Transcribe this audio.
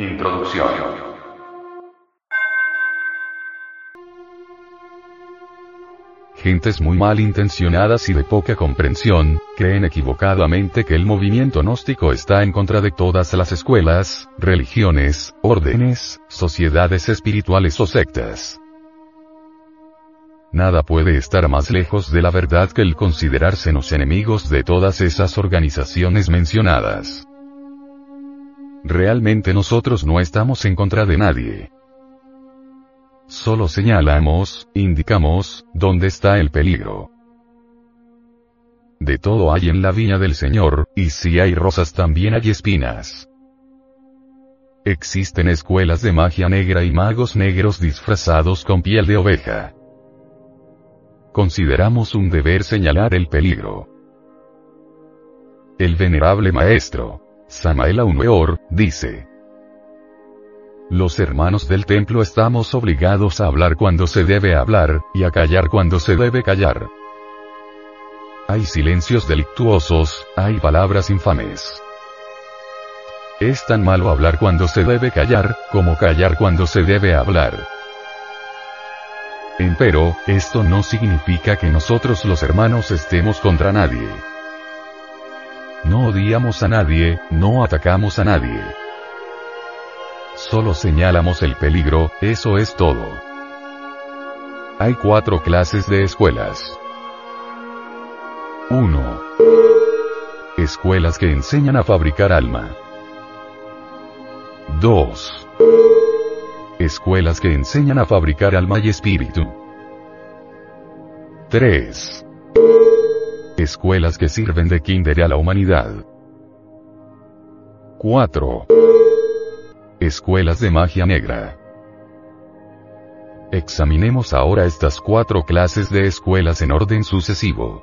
Introducción. Gentes muy malintencionadas y de poca comprensión, creen equivocadamente que el movimiento gnóstico está en contra de todas las escuelas, religiones, órdenes, sociedades espirituales o sectas. Nada puede estar más lejos de la verdad que el considerarse los enemigos de todas esas organizaciones mencionadas. Realmente nosotros no estamos en contra de nadie. Solo señalamos, indicamos, dónde está el peligro. De todo hay en la viña del Señor, y si hay rosas también hay espinas. Existen escuelas de magia negra y magos negros disfrazados con piel de oveja consideramos un deber señalar el peligro. El venerable maestro, Samael Aumeor, dice, los hermanos del templo estamos obligados a hablar cuando se debe hablar, y a callar cuando se debe callar. Hay silencios delictuosos, hay palabras infames. Es tan malo hablar cuando se debe callar, como callar cuando se debe hablar. Empero, esto no significa que nosotros los hermanos estemos contra nadie. No odiamos a nadie, no atacamos a nadie. Solo señalamos el peligro, eso es todo. Hay cuatro clases de escuelas. 1. Escuelas que enseñan a fabricar alma. 2. Escuelas que enseñan a fabricar alma y espíritu. 3. Escuelas que sirven de kinder a la humanidad. 4. Escuelas de magia negra. Examinemos ahora estas cuatro clases de escuelas en orden sucesivo.